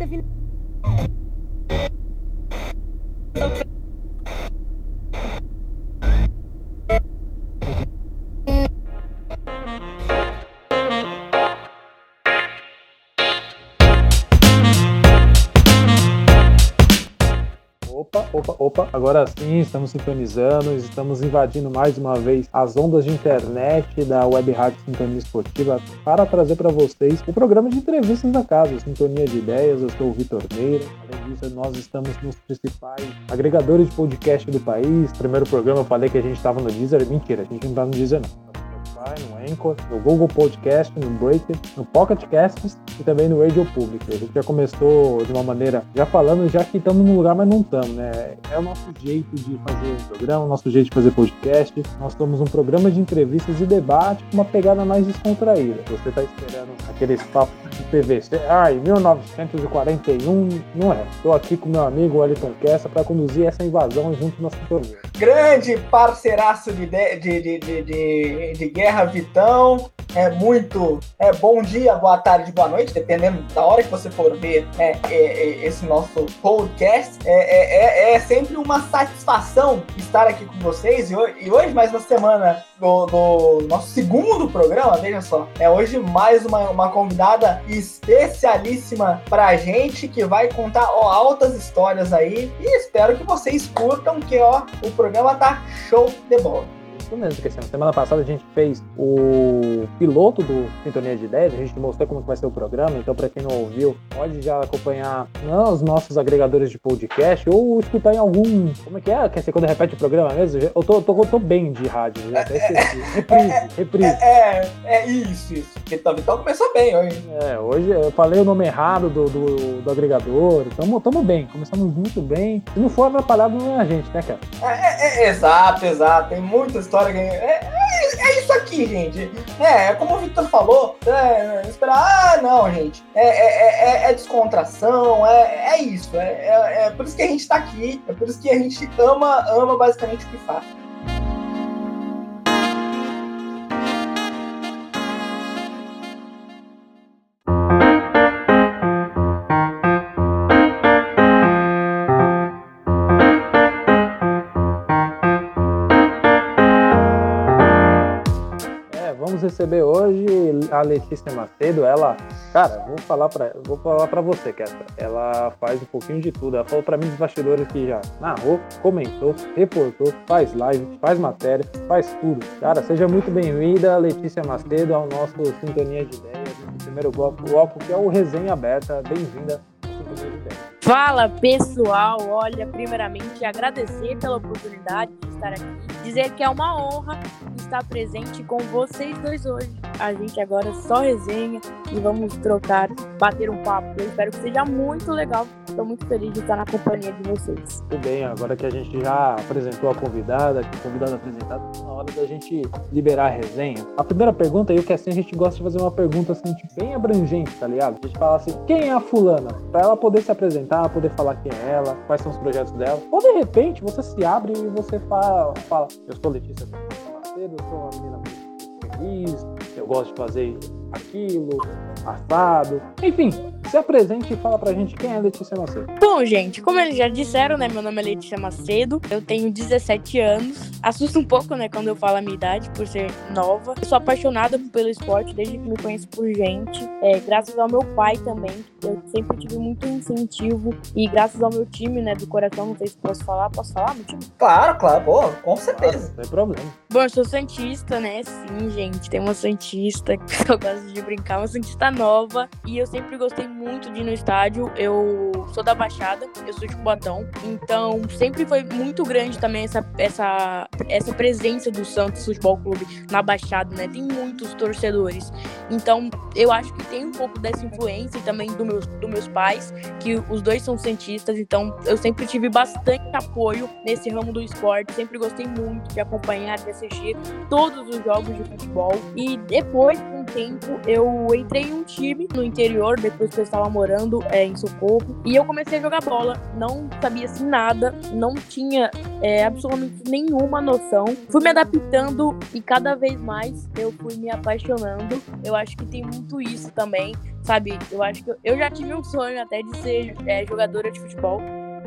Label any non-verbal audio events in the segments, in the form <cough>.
reta final. Opa, agora sim estamos sintonizando, estamos invadindo mais uma vez as ondas de internet da Web Rádio Sintonia Esportiva para trazer para vocês o programa de entrevistas da casa, Sintonia de Ideias. Eu sou o Vitor Meira. Além disso, nós estamos nos principais agregadores de podcast do país. Primeiro programa eu falei que a gente estava no Deezer, mentira, a gente não está no Deezer não no Anchor, no Google Podcast, no Breaker, no Pocket Casts e também no Radio Public. A gente já começou de uma maneira, já falando, já que estamos num lugar, mas não estamos, né? É o nosso jeito de fazer programa, o nosso jeito de fazer podcast. Nós somos um programa de entrevistas e debate com uma pegada mais descontraída. Você está esperando aqueles papos de PVC, ai, 1941, não é. Estou aqui com meu amigo Wellington Kessa para conduzir essa invasão junto na sintonia. Grande parceiraço de, de, de, de, de guerra Guerra Vitão. É muito é, bom dia, boa tarde, boa noite, dependendo da hora que você for ver é, é, é esse nosso podcast. É, é, é, sempre uma satisfação estar aqui com vocês. E hoje, e hoje mais na semana do, do, nosso segundo programa, veja só. É hoje mais uma, uma convidada especialíssima pra gente que vai contar ó, altas histórias aí. E espero que vocês curtam, que ó, o programa tá show de bola isso mesmo, Cristiano. Semana passada a gente fez o piloto do Sintonia de Ideias, a gente mostrou como vai ser o programa, então para quem não ouviu, pode já acompanhar os nossos agregadores de podcast ou escutar em algum. Como é que é? Quer ser quando repete o programa mesmo? Eu tô, tô, tô bem de rádio, já até esqueci. <laughs> Reprise, é, reprise. É, é, é isso, isso. Então, então começou bem hoje. É, hoje eu falei o nome errado do, do, do agregador, tamo, tamo bem, começamos muito bem. Se não for atrapalhado, não é a gente, né, cara? É, é, é exato, exato. Tem muita história É, é, é, isso aqui, gente. É, é como o Victor falou, é, esperar, ah, não, gente. É, é, é, descontração, é, isso. É, é, por isso que a gente tá aqui, é por isso que a gente ama, ama basicamente o que faz. Receber hoje a Letícia Macedo. Ela, cara, vou falar para vou falar para você, Kessa. Ela faz um pouquinho de tudo. Ela falou para mim dos bastidores que já narrou, comentou, reportou, faz live, faz matéria, faz tudo. Cara, seja muito bem-vinda, Letícia Macedo, ao nosso Sintonia de Ideias, primeiro bloco, bloco que é o Resenha Aberta. Bem-vinda. Fala pessoal, olha, primeiramente agradecer pela oportunidade de estar aqui, dizer que é uma honra estar presente com vocês dois hoje. A gente agora só resenha e vamos trocar, bater um papo. Eu espero que seja muito legal. Estou muito feliz de estar na companhia de vocês. Tudo bem, agora que a gente já apresentou a convidada, a convidada apresentada, tá na hora da gente liberar a resenha. A primeira pergunta, eu que assim a gente gosta de fazer uma pergunta assim, tipo, bem abrangente, tá ligado? A gente fala assim, quem é a fulana? Pra ela poder se apresentar apresentar, poder falar quem é ela, quais são os projetos dela. Ou de repente você se abre e você fala, fala eu sou Letícia Macedo, eu sou uma menina muito feliz, eu gosto de fazer aquilo, assado. Enfim, se apresente e fala pra gente quem é Letícia Macedo. Bom, gente, como eles já disseram, né? Meu nome é Letícia Macedo, eu tenho 17 anos. Assusta um pouco, né, quando eu falo a minha idade, por ser nova. Eu sou apaixonada pelo esporte desde que me conheço por gente. É, graças ao meu pai também, eu sempre tive muito incentivo. E graças ao meu time, né, do coração, não sei se posso falar. Posso falar, meu time? Claro, claro, pô, com certeza. Não tem problema. Bom, eu sou Santista, né? Sim, gente. Tem uma Santista <laughs> que eu gosto de brincar, uma Santista nova. E eu sempre gostei muito de ir no estádio. Eu sou da Baixada, eu sou de Cubatão. Então, sempre foi muito grande também essa, essa, essa presença do Santos Futebol Clube na Baixada, né? Tem muitos torcedores. Então, eu acho que tem um pouco dessa influência e também do meus, dos meus pais, que os dois são cientistas. Então, eu sempre tive bastante apoio nesse ramo do esporte. Sempre gostei muito de acompanhar, de assistir todos os jogos de futebol. E depois, com um tempo, eu entrei em um time no interior, depois que eu estava morando é, em Socorro, e eu comecei a jogar bola. Não sabia assim nada, não tinha é, absolutamente nenhuma noção. Fui me adaptando e cada vez mais eu fui me apaixonando. Eu acho que tem muito isso também, sabe? Eu acho que eu, eu já tive um sonho até de ser é, jogadora de futebol.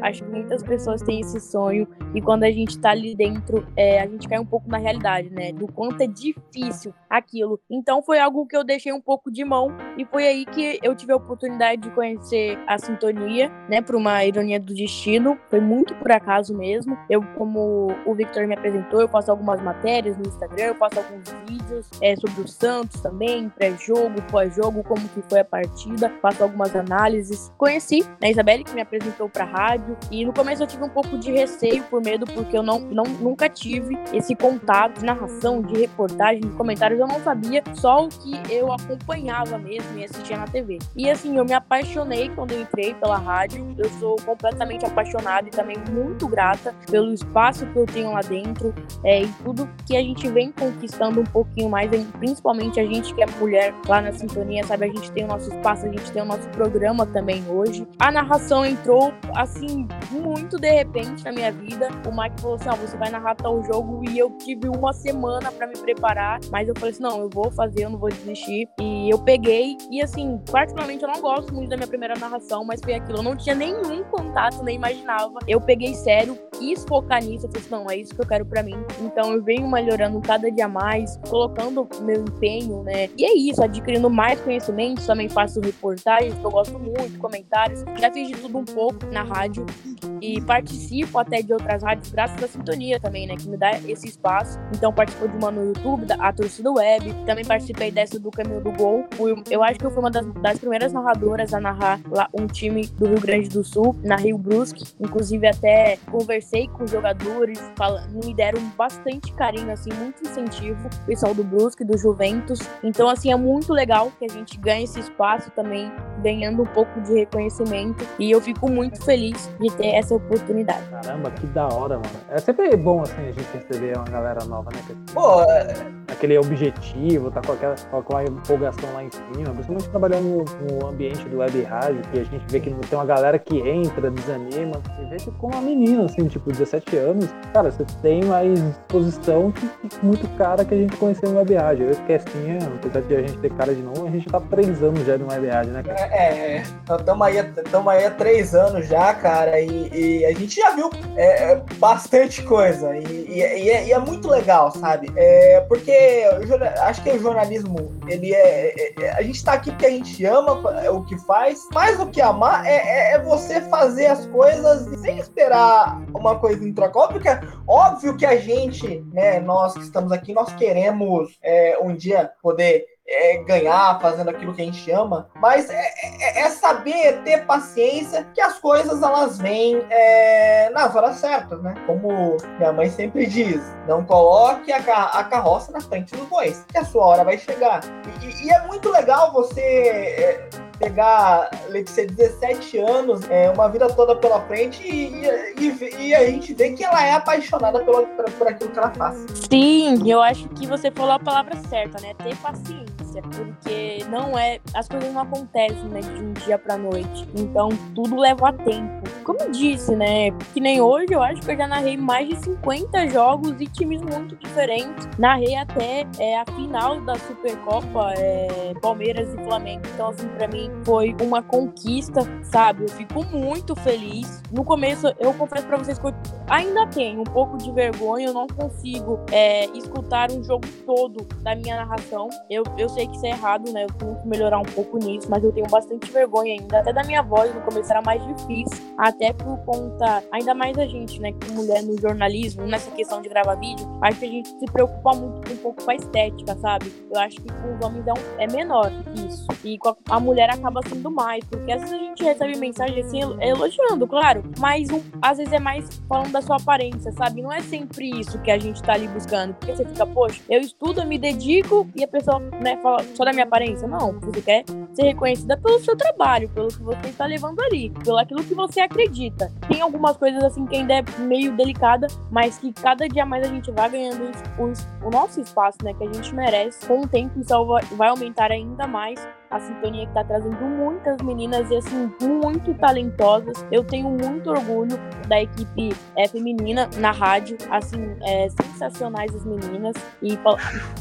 Acho que muitas pessoas têm esse sonho e quando a gente tá ali dentro, é, a gente cai um pouco na realidade, né? Do quanto é difícil aquilo. Então foi algo que eu deixei um pouco de mão e foi aí que eu tive a oportunidade de conhecer a sintonia, né? Por uma ironia do destino. Foi muito por acaso mesmo. Eu, como o Victor me apresentou, eu faço algumas matérias no Instagram, eu faço alguns vídeos é, sobre o Santos também, pré-jogo, pós-jogo, como que foi a partida, faço algumas análises. Conheci a Isabelle, que me apresentou pra rádio e no começo eu tive um pouco de receio por medo, porque eu não, não nunca tive esse contato de narração, de reportagem, de comentários. Eu não sabia só o que eu acompanhava mesmo e assistia na TV. E assim, eu me apaixonei quando eu entrei pela rádio. Eu sou completamente apaixonada e também muito grata pelo espaço que eu tenho lá dentro é, e tudo que a gente vem conquistando um pouquinho mais, principalmente a gente que é mulher lá na sintonia, sabe? A gente tem o nosso espaço, a gente tem o nosso programa também hoje. A narração entrou assim muito de repente na minha vida. O Mike falou assim: ó, você vai narrar tal jogo e eu tive uma semana para me preparar. Mas eu falei assim: não, eu vou fazer, eu não vou desistir. E eu peguei. E assim, particularmente eu não gosto muito da minha primeira narração, mas foi aquilo. Eu não tinha nenhum contato, nem imaginava. Eu peguei sério, quis focar nisso. Eu falei assim: não, é isso que eu quero para mim. Então eu venho melhorando cada dia mais, colocando meu empenho, né? E é isso, adquirindo mais conhecimentos. Também faço reportagens, que eu gosto muito, comentários. Já fiz de tudo um pouco na rádio e participo até de outras rádios graças à sintonia também, né? Que me dá esse espaço. Então participo de uma no YouTube, da, a torcida web. Também participei dessa do Caminho do Gol. Fui, eu acho que eu fui uma das, das, primeiras narradoras a narrar lá um time do Rio Grande do Sul, na Rio Brusque. Inclusive até conversei com os jogadores, fala, me deram bastante carinho, assim, muito incentivo. O pessoal do Brusque, do Juventus. Então, assim, é muito legal que a gente ganhe esse espaço também, ganhando um pouco de reconhecimento. E eu fico muito feliz de ter essa oportunidade. Caramba, que da hora, mano. É sempre bom, assim, a gente receber uma galera nova, né? Pô, é... Aquele objetivo, tá com, aquela, com a empolgação lá em cima, principalmente trabalhando no, no, ambiente do web rádio, que a gente vê que tem uma galera que entra, desanima, e vê que com uma menina, assim, tipo, 17 anos, cara, você tem mais exposição que, muito cara que a gente conheceu no rádio. Eu e assim, apesar de a gente ter cara de novo, a gente tá três anos já no rádio, né, cara? É, é, estamos aí, aí há três anos já, cara, e, e, a gente já viu é, é bastante coisa. E, e, é, e, é, muito legal, sabe? É, porque acho que o jornalismo, ele é, é, A gente tá aqui porque a gente ama o que faz, mais do que amar é, você fazer as coisas sem esperar uma coisa em troca. Óbvio que, óbvio que a gente, né, nós que estamos aqui, nós queremos um dia poder é, ganhar fazendo aquilo que a gente ama, mas é, é, é, saber ter paciência que as coisas elas vêm é, nas horas certas, né? Como minha mãe sempre diz, não coloque a, a carroça na frente do bois, que a sua hora vai chegar. E, e é muito legal você é, pegar Letícia 17 anos, é, uma vida toda pela frente e, e, e, a gente vê que ela é apaixonada pelo, por, aquilo que ela faz. Sim, eu acho que você falou a palavra certa, né? Ter paciência, porque não é. As coisas não acontecem né, de um dia pra noite. Então tudo leva tempo. Como eu disse, né? Que nem hoje eu acho que eu já narrei mais de 50 jogos e times muito diferentes. Narrei até é, a final da Supercopa, é, Palmeiras e Flamengo. Então, assim, pra mim foi uma conquista, sabe? Eu fico muito feliz. No começo, eu confesso para vocês que eu ainda tenho um pouco de vergonha, eu não consigo é, escutar um jogo todo da minha narração. Eu, eu sei que isso é errado, né? Eu tenho que melhorar um pouco nisso, mas eu tenho bastante vergonha ainda. Até da minha voz, no começo era mais difícil, até por conta, ainda mais a gente, né, que mulher no jornalismo, nessa questão de gravar vídeo, acho que a gente se preocupa muito um pouco com a estética, sabe? Eu acho que com os homens é, é menor isso. E a mulher acaba sendo mais, porque às vezes a gente recebe mensagem assim, elogiando, claro, mas um, às vezes é mais falando da sua aparência, sabe? Não é sempre isso que a gente tá ali buscando, porque você fica, poxa, eu estudo, eu me dedico e a pessoa, né, fala só da minha aparência. Não, você quer ser reconhecida pelo seu trabalho, pelo que você está levando ali, pelo aquilo que você acredita. Tem algumas coisas assim que ainda é meio delicada, mas que cada dia mais a gente vai ganhando o, o nosso espaço, né, que a gente merece. Com o tempo isso vai aumentar ainda mais a sintonia que tá trazendo muitas meninas e assim, muito talentosas. Eu tenho muito orgulho da equipe é, feminina na rádio, assim, é, sensacionais as meninas. E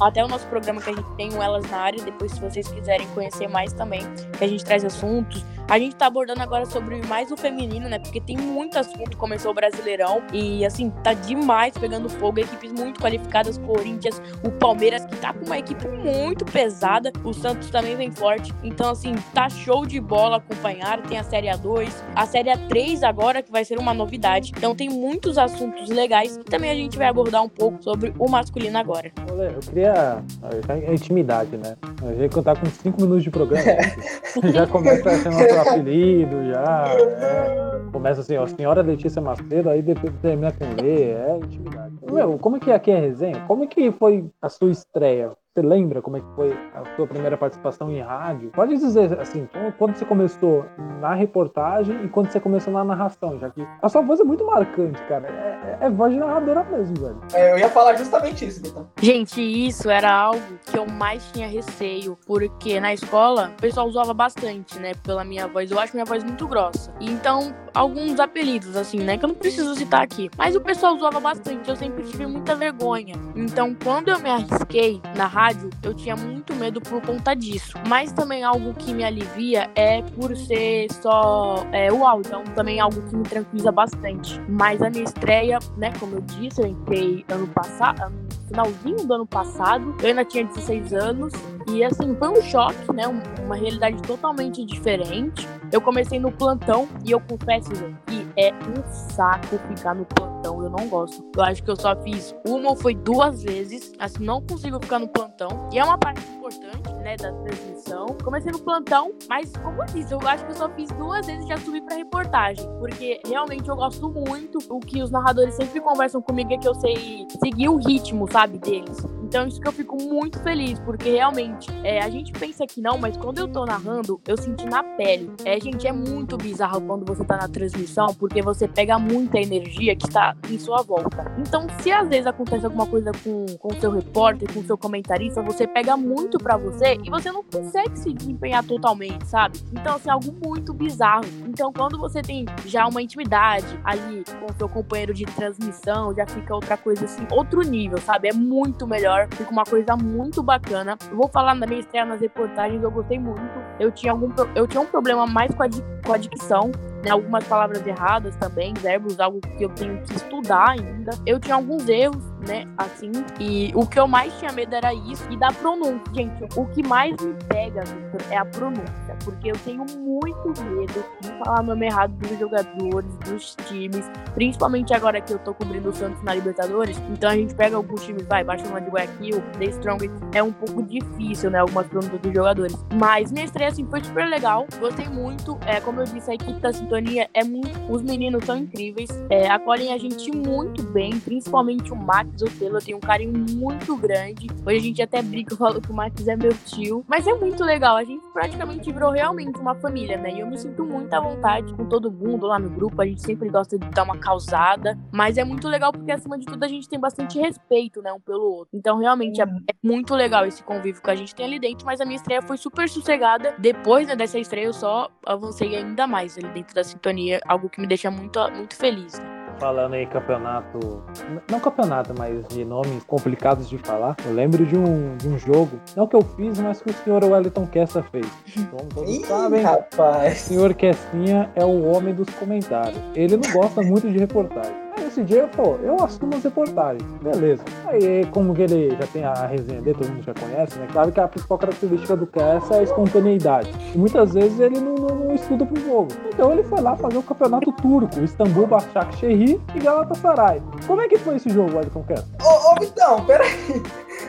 até o nosso programa que a gente tem, o Elas na área, depois se vocês quiserem conhecer mais também, que a gente traz assuntos. A gente tá abordando agora sobre mais o feminino, né? Porque tem muito assunto, começou o Brasileirão e assim, tá demais pegando fogo, equipes muito qualificadas, Corinthians, o Palmeiras que tá com uma equipe muito pesada, o Santos também vem forte Então, assim, tá show de bola acompanhar. Tem a Série A2, a Série A3 agora, que vai ser uma novidade. Então, tem muitos assuntos legais. E também a gente vai abordar um pouco sobre o masculino agora. Eu queria. A intimidade, né? A gente contar com 5 minutos de programa. <laughs> já começa a ser nosso apelido, já. É, começa assim, ó, senhora Letícia Macedo, aí depois termina com Lê, é intimidade. Meu, como é que aqui é a resenha? Como é que foi a sua estreia? Você lembra como é que foi a sua primeira participação em rádio? Pode dizer assim, quando você começou na reportagem e quando você começou na narração, já que a sua voz é muito marcante, cara. É, é, é voz de narradora mesmo, velho. É, eu ia falar justamente isso, então. Gente, isso era algo que eu mais tinha receio, porque na escola o pessoal usava bastante, né, pela minha voz. Eu acho minha voz muito grossa. Então, alguns apelidos, assim, né, que eu não preciso citar aqui. Mas o pessoal usava bastante, eu sempre tive muita vergonha. Então, quando eu me arrisquei na rádio, rádio, eu tinha muito medo por conta disso. Mas também algo que me alivia é por ser só é, o áudio. Então, também algo que me tranquiliza bastante. Mas a minha estreia, né, como eu disse, eu entrei ano passado, finalzinho do ano passado. Eu ainda tinha 16 anos. E assim, foi um choque, né? Uma realidade totalmente diferente. Eu comecei no plantão e eu confesso, gente, que é um saco ficar no plantão. Eu não gosto. Eu acho que eu só fiz uma ou foi duas vezes. Assim, não consigo ficar no plantão. E é uma parte importante, né, da transmissão. Comecei no plantão, mas como eu disse, eu acho que eu só fiz duas vezes e já subi pra reportagem. Porque realmente eu gosto muito. O que os narradores sempre conversam comigo é que eu sei seguir o ritmo, sabe, deles. Então, isso que eu fico muito feliz, porque realmente é, a gente pensa que não, mas quando eu tô narrando, eu senti na pele. É, gente, é muito bizarro quando você tá na transmissão, porque você pega muita energia que está em sua volta. Então, se às vezes acontece alguma coisa com o seu repórter, com o seu comentarista, você pega muito para você e você não consegue se desempenhar totalmente, sabe? Então, assim, é algo muito bizarro. Então, quando você tem já uma intimidade ali com o seu companheiro de transmissão, já fica outra coisa assim, outro nível, sabe? É muito melhor fica uma coisa muito bacana. Eu vou falar na minha estreia nas reportagens, eu gostei muito. Eu tinha, algum, eu tinha um problema mais com a, com a dicção, né, algumas palavras erradas também, verbos, algo que eu tenho que estudar ainda. Eu tinha alguns erros, né, assim, e o que eu mais tinha medo era isso e da pronúncia. Gente, o que mais me pega, Victor, é a pronúncia, porque eu tenho muito medo de falar nome errado dos jogadores, dos times, principalmente agora que eu tô cobrindo o Santos na Libertadores, então a gente pega alguns times, vai, Barcelona de Guayaquil, The Strongest, é um pouco difícil, né, algumas pronúncias dos jogadores. Mas minha estreia, assim, foi super legal, gostei muito, é, como eu disse, a equipe da sintonia é muito. Os meninos são incríveis, é, acolhem a gente muito bem, principalmente o Max Otelo. Eu tenho um carinho muito grande. Hoje a gente até brinca, eu falo que o Max é meu tio. Mas é muito legal, a gente praticamente virou realmente uma família, né? E eu me sinto muito à vontade com todo mundo lá no grupo. A gente sempre gosta de dar uma causada. Mas é muito legal porque, acima de tudo, a gente tem bastante respeito, né? Um pelo outro. Então, realmente, é, é muito legal esse convívio que a gente tem ali dentro. Mas a minha estreia foi super sossegada. Depois né, dessa estreia, eu só avancei ainda mais ali dentro da sintonia, algo que me deixa muito, muito feliz. Né? Falando em campeonato, não campeonato, mas de nomes complicados de falar, eu lembro de um, de um jogo, não que eu fiz, mas que o senhor Wellington Kessa fez. Como todos Ih, sabem, rapaz. o senhor Kessinha é o homem dos comentários. Ele não gosta muito de reportagem. Esse dia, pô, eu assumo as reportagens, beleza. Aí, como que ele já tem a resenha dele, todo mundo já conhece, né? Claro que a principal característica do Kessa é a espontaneidade. E muitas vezes ele não, não, não estuda pro jogo. Então ele foi lá fazer o campeonato turco, Istambul, Başakşehir e Galatasaray. Como é que foi esse jogo, Alisson Kessa? Ô, ô Vitão, peraí.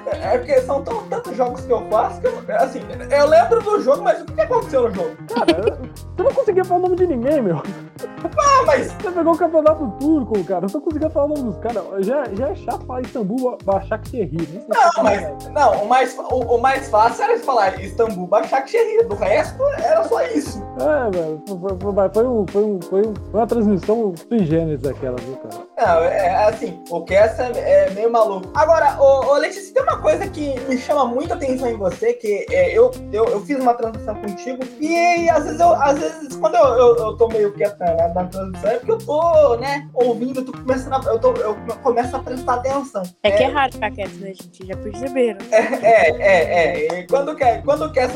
É porque são tão, tantos jogos que eu faço que eu, assim, eu lembro do jogo, mas o que aconteceu no jogo? Cara, você não conseguia falar o nome de ninguém, meu. Ah, mas. Você pegou o campeonato turco, cara. Você não conseguia falar o nome dos caras. Já, já é chato falar Istambul, Başakşehir. Não, mas. Não, o mais, o, o, mais fácil era falar Istambul, Başakşehir. Do resto, era só isso. É, velho. Foi, foi, um, foi, um, foi, um, uma transmissão sui generis daquela, viu, cara? Não, é, assim, o Cass é, é, meio maluco. Agora, ô, ô Letícia, tem uma coisa que me chama muita atenção em você, que é, eu, eu, eu fiz uma transmissão contigo, e às vezes, eu, às vezes quando eu, eu, eu tô meio quieto na, na transmissão, é porque eu tô, né, ouvindo, eu tô começando a, eu, tô, eu começo a prestar atenção. É, que é raro ficar quieto, né, gente? Já perceberam. É, é, é. é. Quando, quer, quando o Cass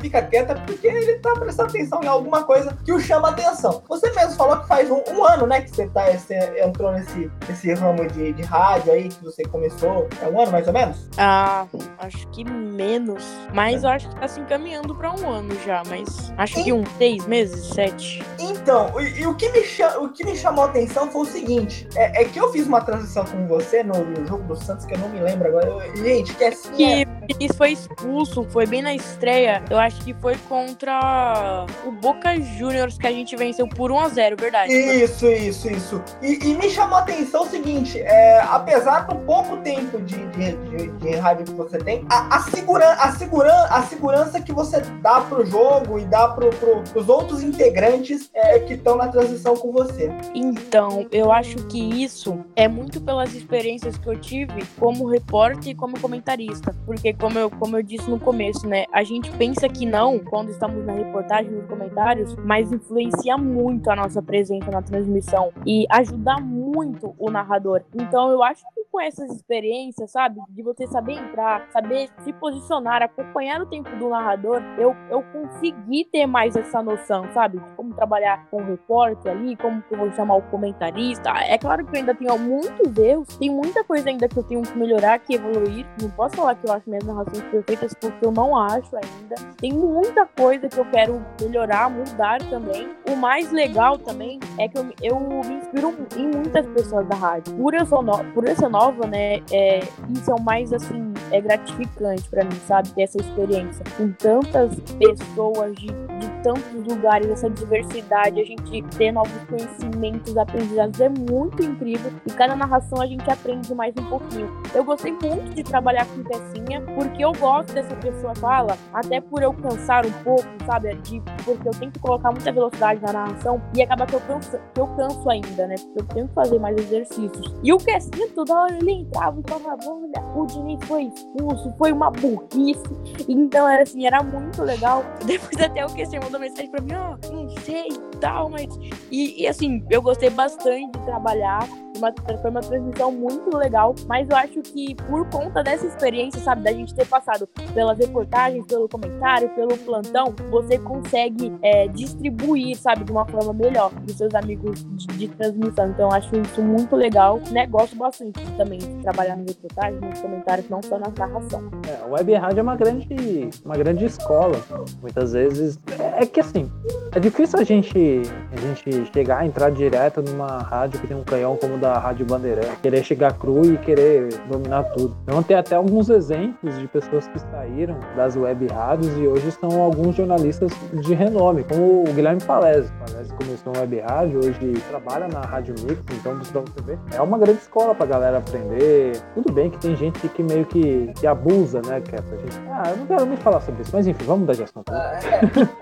fica quieta, é porque ele tá prestando atenção em alguma coisa que o chama atenção. Você mesmo falou que faz um, um ano, né, que você, tá, você entrou nesse, nesse ramo de, de rádio aí, que você começou. É um ano mais ou menos? Ah, acho que menos. Mas eu acho que tá se encaminhando pra um ano já, mas acho e... que uns seis meses, sete. Então, e, e, o, que me o que me chamou a atenção foi o seguinte: é, é que eu fiz uma transição com você no, no, jogo do Santos, que eu não me lembro agora. Eu, gente, que é assim. Que é... foi expulso, foi bem na estreia. Eu acho que foi contra o Boca Juniors que a gente venceu por 1 a 0 verdade? Isso, isso, isso. E, e me chamou a atenção o seguinte: é, apesar do pouco tempo de, de, de, de rádio que você tem, a, a, seguran, a, seguran, a segurança que você dá pro jogo e dá pro, pro, pros outros integrantes é, que estão na transição com você. Então, eu acho que isso é muito pelas experiências que eu tive como repórter e como comentarista. Porque, como eu, como eu disse no começo, né? A gente pensa que não quando estamos na reportagem, nos comentários, mas influencia muito a nossa presença na transmissão e ajuda muito o narrador. Então, eu acho que com essas experiências, sabe? De você saber entrar, saber se posicionar, acompanhar o tempo do narrador, eu, eu consegui ter mais essa noção, sabe? De como trabalhar com o repórter ali, como que eu vou chamar o comentarista. É claro que eu ainda tenho muitos erros, tem muita coisa ainda que eu tenho que melhorar, que evoluir. Não posso falar que eu acho minhas narrações perfeitas, porque eu não acho ainda. Tem muita coisa que eu quero melhorar, mudar também. O mais legal também é que eu, eu me inspiro em muitas pessoas da rádio. Por eu, sou no, por eu ser nova, né? É, isso é o mais assim, é gratificante para mim, sabe? Ter essa experiência com tantas pessoas de, de tantos lugares, essa diversidade, a gente ter novos conhecimentos, aprendizados é muito incrível. E cada narração a gente aprende mais um pouquinho. Eu gostei muito de trabalhar com Pecinha, porque eu gosto dessa pessoa fala, até por eu cansar um pouco, sabe? De, porque eu tenho que colocar muita velocidade na narração e acaba que eu canso, que eu canso ainda, né? Porque eu tenho que fazer mais exercícios. E o Pecinha toda hora ele entrava e falava, olha, o Diniz foi expulso, foi uma burrice. Então era assim, era muito legal. <laughs> Depois até o QC mandou mensagem pra mim, ó, oh, não sei e tal, mas. E, e assim, eu gostei bastante de trabalhar uma, foi uma transmissão muito legal, mas eu acho que por conta dessa experiência, sabe, da gente ter passado pelas reportagens, pelo comentário, pelo plantão, você consegue é, distribuir, sabe, de uma forma melhor dos seus amigos de, de, transmissão. Então eu acho isso muito legal, né? Gosto bastante também de trabalhar nas reportagens, nos comentários, não só na narração. É, a web rádio é uma grande, uma grande escola. Muitas vezes é, é que assim, é difícil a gente, a gente chegar, entrar direto numa rádio que tem um canhão como o da Rádio Bandeirante, querer chegar cru e querer dominar tudo. Então tem até alguns exemplos de pessoas que saíram das web rádios e hoje são alguns jornalistas de renome, como o Guilherme Palese. Palese começou na web rádio, hoje trabalha na Rádio Mix, então pra você ver, é uma grande escola pra galera aprender. Tudo bem que tem gente que meio que, que abusa, né, que é pra gente. Ah, eu não quero nem falar sobre isso, mas enfim, vamos mudar de assunto. É,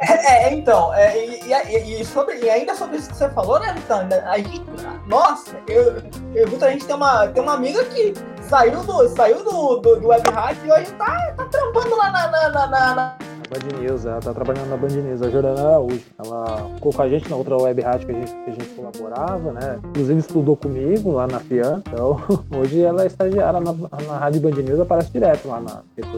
é, é, então, é, e, e, e, sobre, e ainda sobre isso que você falou, né, então, a gente, nossa, eu, eu, a gente tem uma, tem uma amiga que saiu do, saiu do, do, do web rádio e hoje tá, tá trampando lá na, na, na, na Band News, ela tá trabalhando na Band News, a Jordana Araújo. Ela ficou com a gente na outra web rádio que a gente, que a gente colaborava, né? Inclusive estudou comigo lá na FIAN. Então, <laughs> hoje ela é estagiária na, na Rádio Band News, aparece direto lá na rede.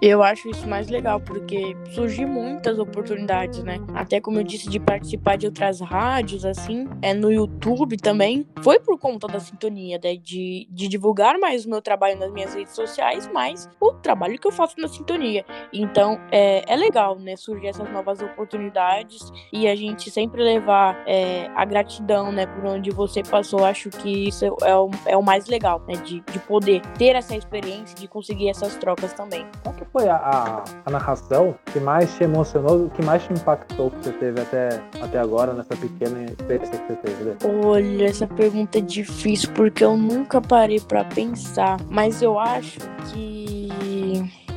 Eu acho isso mais legal, porque surgiu muitas oportunidades, né? Até como eu disse, de participar de outras rádios, assim, é no YouTube também. Foi por conta da sintonia, né? De, de divulgar mais o meu trabalho nas minhas redes sociais, mas o trabalho que eu faço na sintonia. Então, é, é legal, né? Surgir essas novas oportunidades e a gente sempre levar é, a gratidão, né, por onde você passou. Acho que isso é o, é o mais legal, né? De, de poder ter essa experiência, de conseguir essas trocas também. Qual que foi a, a, a narração que mais te emocionou, que mais te impactou que você teve até, até agora nessa pequena experiência que você teve? Né? Olha, essa pergunta é difícil porque eu nunca parei para pensar, mas eu acho que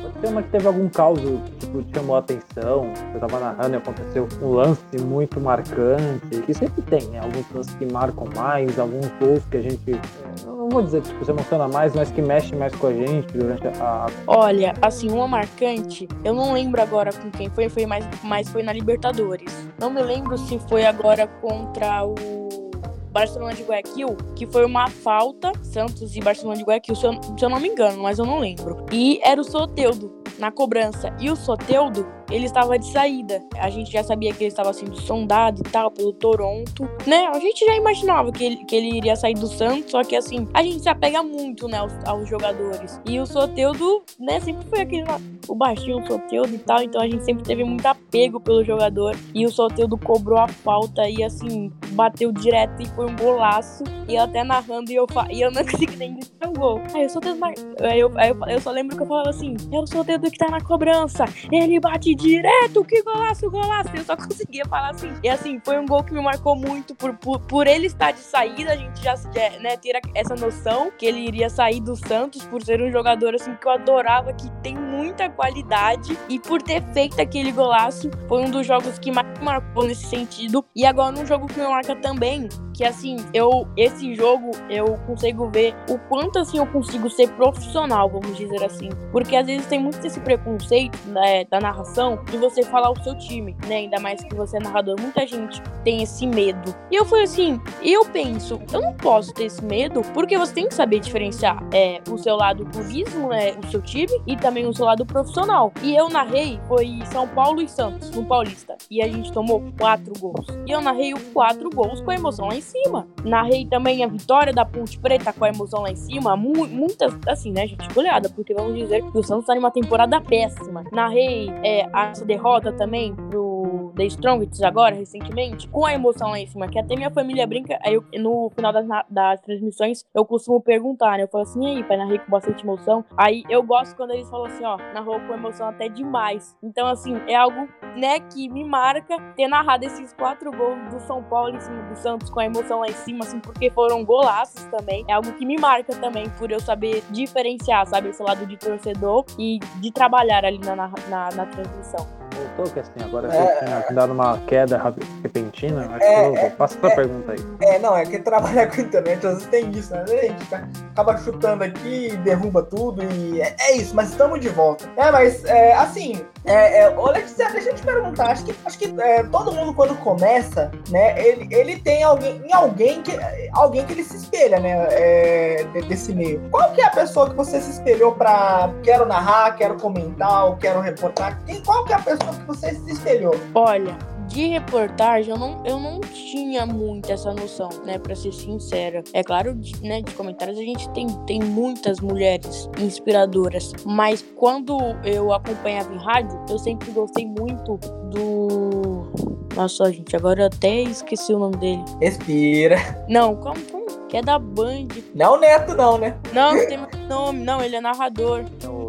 Pode ser que teve algum caos que tipo, te chamou a atenção, você tava narrando e aconteceu um lance muito marcante, que sempre tem, né? Alguns lances que marcam mais, alguns gols que a gente, não vou dizer que tipo, se emociona mais, mas que mexe mais com a gente durante a... Olha, assim, uma marcante, eu não lembro agora com quem foi, foi mais, mas foi na Libertadores. Não me lembro se foi agora contra o Barcelona de Guayaquil, que foi uma falta, Santos e Barcelona de Guayaquil, se eu, se eu não me engano, mas eu não lembro. E era o Soteudo na cobrança. E o Soteudo, ele estava de saída. A gente já sabia que ele estava sendo sondado e tal pelo Toronto, né? A gente já imaginava que ele, que ele iria sair do Santos, só que assim, a gente se apega muito, né, aos, aos jogadores. E o Soteudo, né, sempre foi aquele o baixinho, o Soteudo e tal, então a gente sempre teve muito apego pelo jogador. E o Soteudo cobrou a falta e assim, bateu direto e foi um golaço. E eu até narrando e eu, e eu não <laughs> consegui nem gritar o gol. Aí o Soteudo, aí eu, aí eu, eu só lembro que eu falava assim, é o Que tá na cobrança, ele bate direto, que golaço, golaço. Eu só conseguia falar assim. E assim, foi um gol que me marcou muito por, por, por ele estar de saída, a gente já né, ter essa noção que ele iria sair do Santos por ser um jogador assim que eu adorava, que tem muita qualidade e por ter feito aquele golaço, foi um dos jogos que mais me marcou nesse sentido. E agora um jogo que me marca também, que assim, eu esse jogo eu consigo ver o quanto assim eu consigo ser profissional, vamos dizer assim. Porque às vezes tem muito esse preconceito né, da narração de você falar o seu time, né? Ainda mais que você é narrador. Muita gente tem esse medo. E eu falei assim, eu penso, eu não posso ter esse medo, porque você tem que saber diferenciar é, o seu lado clubismo, né? O seu time, e também o seu lado profissional. E eu narrei, foi São Paulo e Santos, no Paulista. E a gente tomou quatro gols. E eu narrei os quatro gols com a emoção lá em cima. Narrei também a vitória da Ponte Preta com a emoção lá em cima. Mu muitas, assim, né, gente, goleada, porque vamos dizer que o Santos tá em uma temporada péssima. Narrei é, a derrota também pro The Strongest agora, recentemente, com a emoção lá em cima, que até minha família brinca, aí eu, no final das, das transmissões eu costumo perguntar, né? Eu falo assim, e aí, pai, narrei com bastante emoção. Aí eu gosto quando eles falam assim, ó, narrou com emoção até demais. Então, assim, é algo, né, que me marca ter narrado esses quatro gols do São Paulo em cima do Santos com a emoção lá em cima, assim, porque foram golaços também. É algo que me marca também, por eu saber diferenciar, sabe, esse lado de torcedor e de trabalhar ali na, na, na, na transmissão. Voltou que assim, agora é, você tinha dado uma queda repentina? Acho é, que é, Passa essa é, pergunta aí. É, não, é que trabalhar <laughs> com internet às vezes tem isso, né? A gente acaba chutando aqui, derruba tudo e é, é isso, mas estamos de volta. É, mas é, assim, é, é, olha, deixa eu te perguntar, acho que, acho que é, todo mundo quando começa, né, ele, ele tem alguém, em alguém que, alguém que ele se espelha, né, é, desse meio. Qual que é a pessoa que você se espelhou pra quero narrar, quero comentar, ou quero reportar? Quem, qual que é a pessoa que você se espelhou? Olha, de reportagem, eu não, eu não tinha muito essa noção, né? Pra ser sincera. É claro, de, né, de comentários a gente tem, tem muitas mulheres inspiradoras. Mas quando eu acompanhava em rádio, eu sempre gostei muito do. Nossa, gente, agora eu até esqueci o nome dele. Respira. Não, como, que é da Band. Não, Neto, não, né? Não, não tem nome, não, ele é narrador.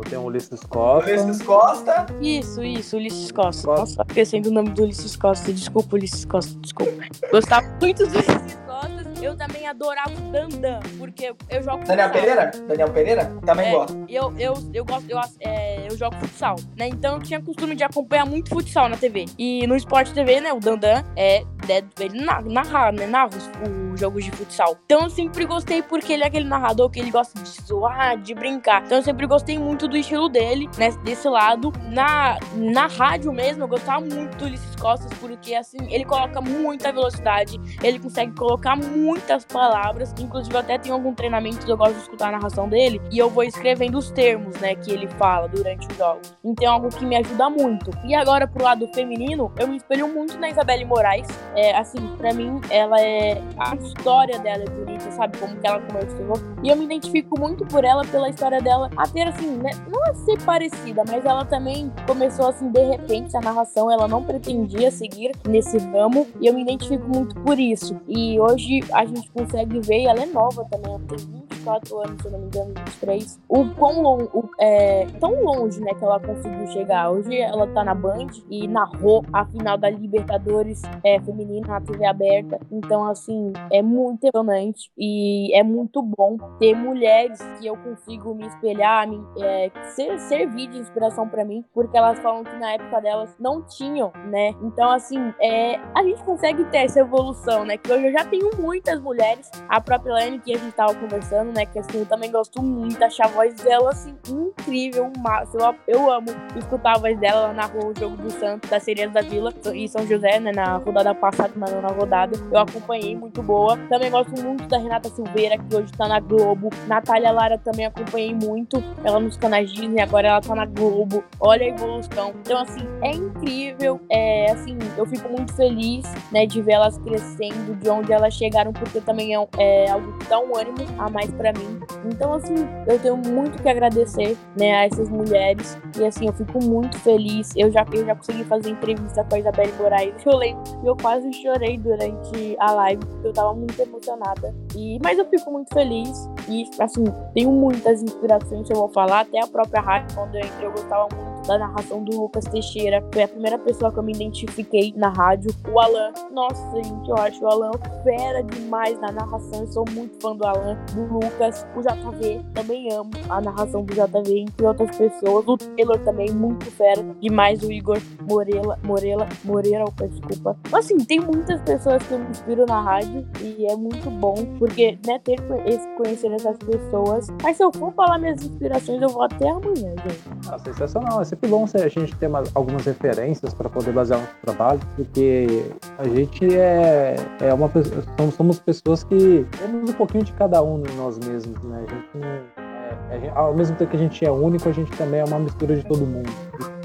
Tem o Ulisses Costa. Ulisses Costa. Isso, isso, Ulisses Costa. Nossa, esquecendo o nome do Ulisses Costa. Desculpa, Ulisses Costa, desculpa. Gostava muito do Ulisses Costa eu também adorava o Dandan, porque eu jogo Daniel futsal. Pereira? Daniel Pereira? Também é, gosto. Eu, eu, eu gosto, eu, é, eu jogo futsal, né? Então eu tinha costume de acompanhar muito futsal na TV. E no Sport TV, né, o Dandan é, é ele narra, né, narra os, os jogos de futsal. Então eu sempre gostei porque ele é aquele narrador que ele gosta de zoar, de brincar. Então eu sempre gostei muito do estilo dele, né, desse lado. Na, na rádio mesmo, eu gostava muito do Ulisses Costas, porque assim, ele coloca muita velocidade, ele consegue colocar muitas palavras, inclusive até tem algum treinamento que eu gosto de escutar a narração dele e eu vou escrevendo os termos, né, que ele fala durante os jogos. Então é algo que me ajuda muito. E agora pro lado feminino, eu me espelho muito na Isabelle Moraes, é, assim, pra mim, ela é. A história dela é bonita, sabe? Como que ela começou. E eu me identifico muito por ela, pela história dela, a ter, assim, né? Não a ser parecida, mas ela também começou, assim, de repente, a narração, ela não pretendia seguir nesse ramo. E eu me identifico muito por isso. E hoje a gente consegue ver, e ela é nova também, ela tem 24 anos, se eu não me engano, 23. O quão longe, é, tão longe, né, que ela conseguiu chegar. Hoje ela tá na Band e narrou a final da Libertadores é, feminina na TV aberta. Então, assim, é muito emocionante e é muito bom ter mulheres que eu consigo me espelhar, me, é, ser, servir de inspiração para mim, porque elas falam que na época delas não tinham, né? Então, assim, é, a gente consegue ter essa evolução, né? Que hoje eu já tenho muitas mulheres, a própria Lane que a gente tava conversando, né? Que assim, eu também gosto muito, achar a voz dela, assim, incrível, massa. Eu, eu amo escutar a voz dela, ela narrou o jogo do Santos, da Sereias da Vila e São José, né? Na rodada passada, na nona rodada. Eu acompanhei, muito boa. Também gosto muito da Renata Silveira, que hoje tá na Globo. Natália Lara também acompanhei muito. Ela nos canais Disney, agora ela tá na Globo. Olha a evolução. Então, assim, é incrível. É, assim, eu fico muito feliz, né, de ver elas crescendo, de onde elas chegaram, porque também é, é algo que dá um ânimo a mais para mim. Então, assim, eu tenho muito que agradecer, né, a essas mulheres. E, assim, eu fico muito feliz. Eu já, eu já consegui fazer entrevista com a Isabelle Moraes. Eu lembro que eu quase chorei durante a live, porque eu tava muito emocionada. E, mas eu fico muito feliz. E, assim, tenho muitas inspirações que eu vou falar. Até a própria rádio, quando eu entrei, eu gostava muito da narração do Lucas Teixeira. Foi a primeira pessoa que eu me identifiquei na rádio. O Alan. Nossa, gente, eu acho o Alan fera demais na narração. Eu sou muito fã do Alan, do Lucas. O JV, também amo a narração do JV, entre outras pessoas. O Taylor também, muito fera demais. O Igor Morela, Morela, Moreira, desculpa. Assim, tem muitas pessoas que eu me inspiro na rádio e é muito bom, porque, né, ter esse conhecer essas pessoas. Mas se eu for falar minhas inspirações, eu vou até amanhã, gente. Ah, sensacional. É bom a gente ter algumas referências para poder basear nosso trabalho, porque a gente é, é uma somos, somos pessoas que temos um pouquinho de cada um em nós mesmos, né? A gente não é, ao mesmo tempo que a gente é único, a gente também é uma mistura de todo mundo.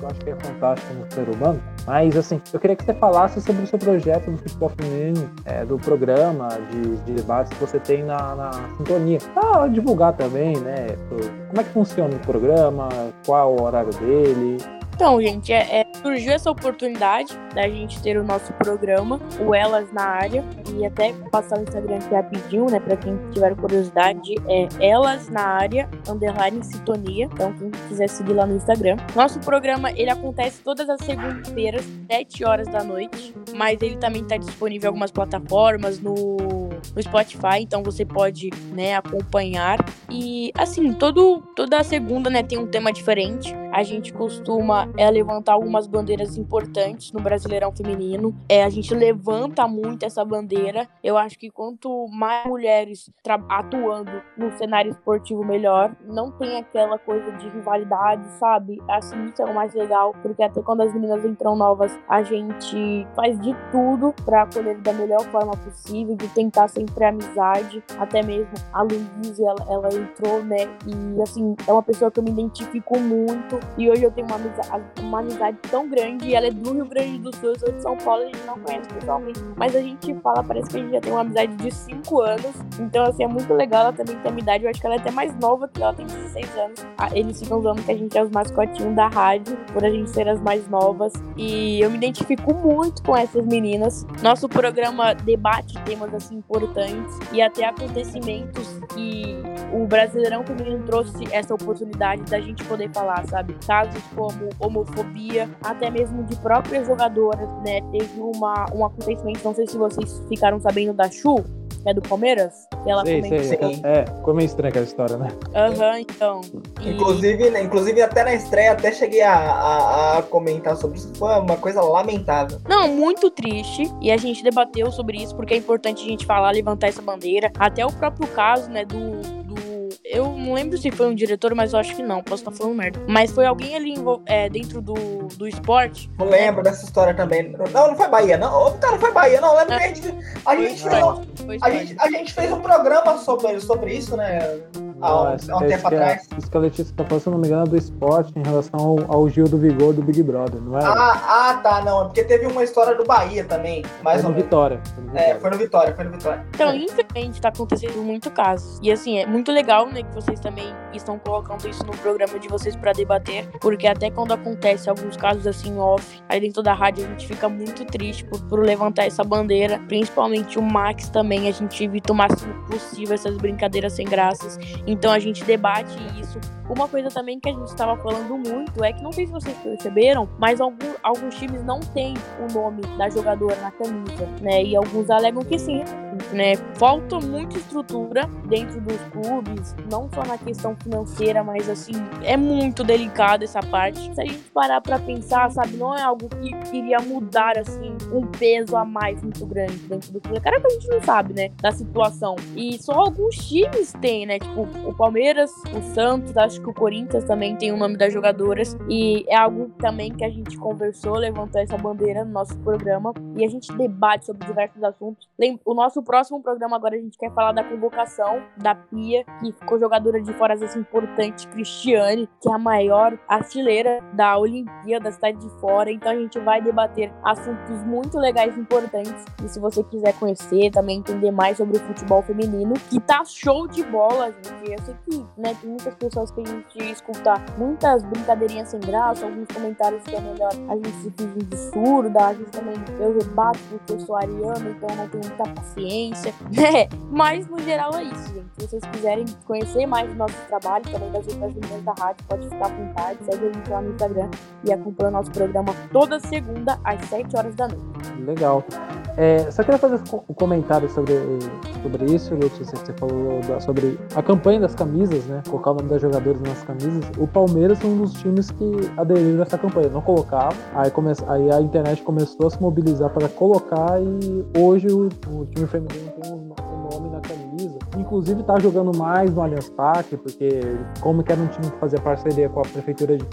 Eu acho que é fantástico no ser humano. Mas, assim, eu queria que você falasse sobre o seu projeto do futebol feminino, é, do programa de, de debates que você tem na, na sintonia. Pra divulgar também, né? Como é que funciona o programa, qual o horário dele, então, gente, é, é, surgiu essa oportunidade da gente ter o nosso programa, o Elas na Área, e até passar o Instagram aqui rapidinho, né, pra quem tiver curiosidade, é Elas na Área, underline sintonia, então quem quiser seguir lá no Instagram. Nosso programa, ele acontece todas as segundas-feiras, 7 horas da noite, mas ele também tá disponível em algumas plataformas, no no Spotify, então você pode, né, acompanhar. E assim, todo, toda segunda, né, tem um tema diferente. A gente costuma é, levantar algumas bandeiras importantes no Brasileirão Feminino. É, a gente levanta muito essa bandeira. Eu acho que quanto mais mulheres atuando no cenário esportivo, melhor. Não tem aquela coisa de rivalidade, sabe? Assim, isso é o mais legal, porque até quando as meninas entram novas, a gente faz de tudo para acolher da melhor forma possível, de tentar sempre amizade. Até mesmo a Luísa, ela, ela entrou, né? E assim, é uma pessoa que eu me identifico muito. E hoje eu tenho uma amizade, uma amizade tão grande. Ela é do Rio Grande do Sul, eu sou de São Paulo, a gente não conhece pessoalmente. Mas a gente fala, parece que a gente já tem uma amizade de 5 anos. Então, assim, é muito legal. Ela também tem a idade. Eu acho que ela é até mais nova, que ela tem 16 anos. Ah, eles ficam usando que a gente é os mascotinhos da rádio, por a gente ser as mais novas. E eu me identifico muito com essas meninas. Nosso programa debate temas assim importantes e até acontecimentos que o Brasileirão Feminino trouxe essa oportunidade da gente poder falar, sabe? Casos como homofobia, até mesmo de próprias jogadoras, né? Teve uma, um acontecimento, não sei se vocês ficaram sabendo da Chu, é do Palmeiras? Que ela sei, sei. É, ficou meio estranha aquela história, né? Aham, uhum, então. E... Inclusive, né, inclusive, até na estreia, até cheguei a, a, a, comentar sobre isso. Foi uma coisa lamentável. Não, muito triste. E a gente debateu sobre isso porque é importante a gente falar, levantar essa bandeira. Até o próprio caso, né, do, do eu não lembro se foi um diretor, mas eu acho que não, posso estar falando merda. Mas foi alguém ali é, dentro do, do esporte. Eu lembro dessa história também. Não, não foi Bahia, não. Cara, não foi Bahia, não. Lembro é. que a gente, a gente, fez, a, gente, a gente fez um programa sobre, sobre isso, né? Há um, há um tempo atrás. É, isso que a Letícia tá falando, se não me engano, é do esporte em relação ao, ao Gil do Vigor do Big Brother, não é? Ah, ah, tá, não. É porque teve uma história do Bahia também. Mais foi no Vitória. Foi no Vitória. É, foi no Vitória, foi no Vitória. Então, infelizmente, tá acontecendo muito casos. E assim, é muito legal, né, que vocês também estão colocando isso no programa de vocês para debater, porque até quando acontece alguns casos assim off, aí dentro da rádio a gente fica muito triste por, por levantar essa bandeira, principalmente o Max também, a gente evita o máximo possível essas brincadeiras sem graças. Então a gente debate isso uma coisa também que a gente estava falando muito é que não sei se vocês perceberam, mas alguns times não têm o nome da jogadora na camisa, né? E alguns alegam que sim, né? Falta muita estrutura dentro dos clubes, não só na questão financeira, mas assim, é muito delicado essa parte. Se a gente parar para pensar, sabe, não é algo que iria mudar assim um peso a mais muito grande dentro do clube. Cara, que a gente não sabe, né, da situação. E só alguns times têm, né? Tipo, o Palmeiras, o Santos, acho que o Corinthians também tem o nome das jogadoras e é algo também que a gente conversou, levantou essa bandeira no nosso programa e a gente debate sobre diversos assuntos. O nosso próximo programa agora a gente quer falar da convocação da Pia, que ficou jogadora de fora assim, importante, Cristiane, que é a maior artilheira da Olimpíada da cidade de fora. Então a gente vai debater assuntos muito legais e importantes. E se você quiser conhecer, também entender mais sobre o futebol feminino, que tá show de bola, gente. Eu sei que né, tem muitas pessoas que gente escutar muitas brincadeirinhas sem graça, alguns comentários que é melhor a gente se fingir de surda, a gente também eu rebato porque eu sou ariana, então não tenho muita paciência, <laughs> né? Mas no geral é isso, gente. Se vocês quiserem conhecer mais do nosso trabalho, também das outras meninas da rádio, pode ficar à vontade, segue a gente lá no Instagram e acompanha o nosso programa toda segunda às 7 horas da noite. Legal. É, só queria fazer um comentário sobre, sobre isso, Letícia. Você falou da, sobre a campanha das camisas, né? Colocar o nome das jogadoras nas camisas. O Palmeiras é um dos times que aderiram a essa campanha. Não colocava, aí, come, aí a internet começou a se mobilizar para colocar e hoje o, o time feminino tem um, um nome na camisa. Inclusive tá jogando mais no Allianz Parque, porque como que era um time que fazia parceria com a prefeitura de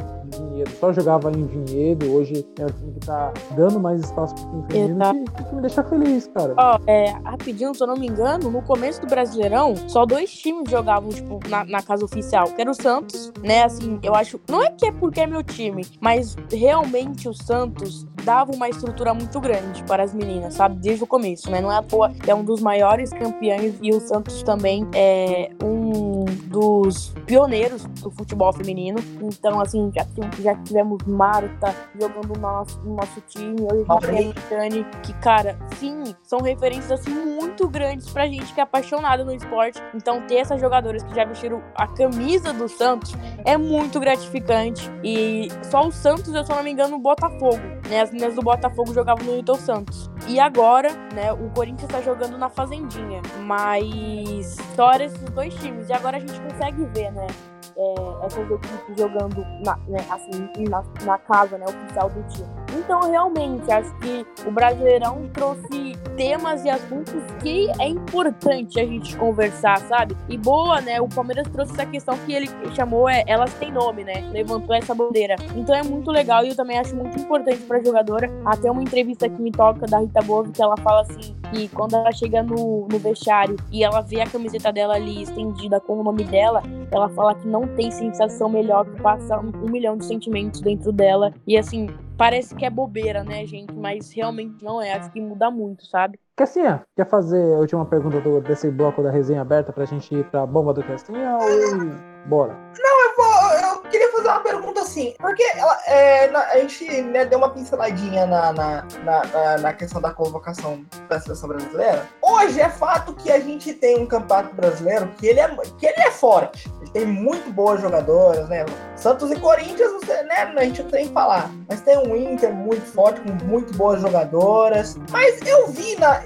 Vinhedo, só jogava em Vinhedo, hoje é um time que tá dando mais espaço pro time feminino, que, que, me deixa feliz, cara. Ó, é, rapidinho, se eu não me engano, no começo do Brasileirão, só dois times jogavam, tipo, na, na casa oficial, que era o Santos, né, assim, eu acho, não é que é porque é meu time, mas realmente o Santos dava uma estrutura muito grande para as meninas, sabe, desde o começo, né, não é à toa, é um dos maiores campeões e o Santos também é um dos pioneiros do futebol feminino, então, assim, já, já tivemos Marta jogando no nosso, no nosso time, hoje a gente tem a Dani, que, cara, sim, são referências, assim, muito grandes pra gente que é apaixonada no esporte, então ter essas jogadoras que já vestiram a camisa do Santos é muito gratificante, e só o Santos, eu se não me engano, o Botafogo, né, as meninas do Botafogo jogavam no Newton Santos, e agora, né, o Corinthians tá jogando na Fazendinha, mas só esses dois times, e agora a gente consegue ver, né, é, essas equipes jogando na, né, assim, na, na, casa né, oficial do time. Então, realmente, acho que o Brasileirão trouxe temas e assuntos que é importante a gente conversar, sabe? E boa, né? O Palmeiras trouxe essa questão que ele chamou, é, elas têm nome, né? Levantou essa bandeira. Então é muito legal e eu também acho muito importante pra jogadora. Até uma entrevista que me toca da Rita Bove, que ela fala assim, que quando ela chega no, no vestiário e ela vê a camiseta dela ali estendida com o nome dela, ela fala que não tem sensação melhor que passar um, um milhão de sentimentos dentro dela. E assim, parece que é bobeira, né, gente? Mas realmente não é. Acho que muda muito, sabe? Cassinha, quer fazer a última pergunta do, desse bloco da resenha aberta pra gente ir pra bomba do Cassinha ou bora? Não, fazer uma pergunta assim, porque é, a gente né, deu uma pinceladinha na, na, na, na, questão da convocação da seleção brasileira. Hoje é fato que a gente tem um campeonato brasileiro que ele é, que ele é forte. Ele tem muito boas jogadoras, né? Santos e Corinthians, né, a gente tem que falar. Mas tem um Inter muito forte, com muito boas jogadoras. Mas eu vi na,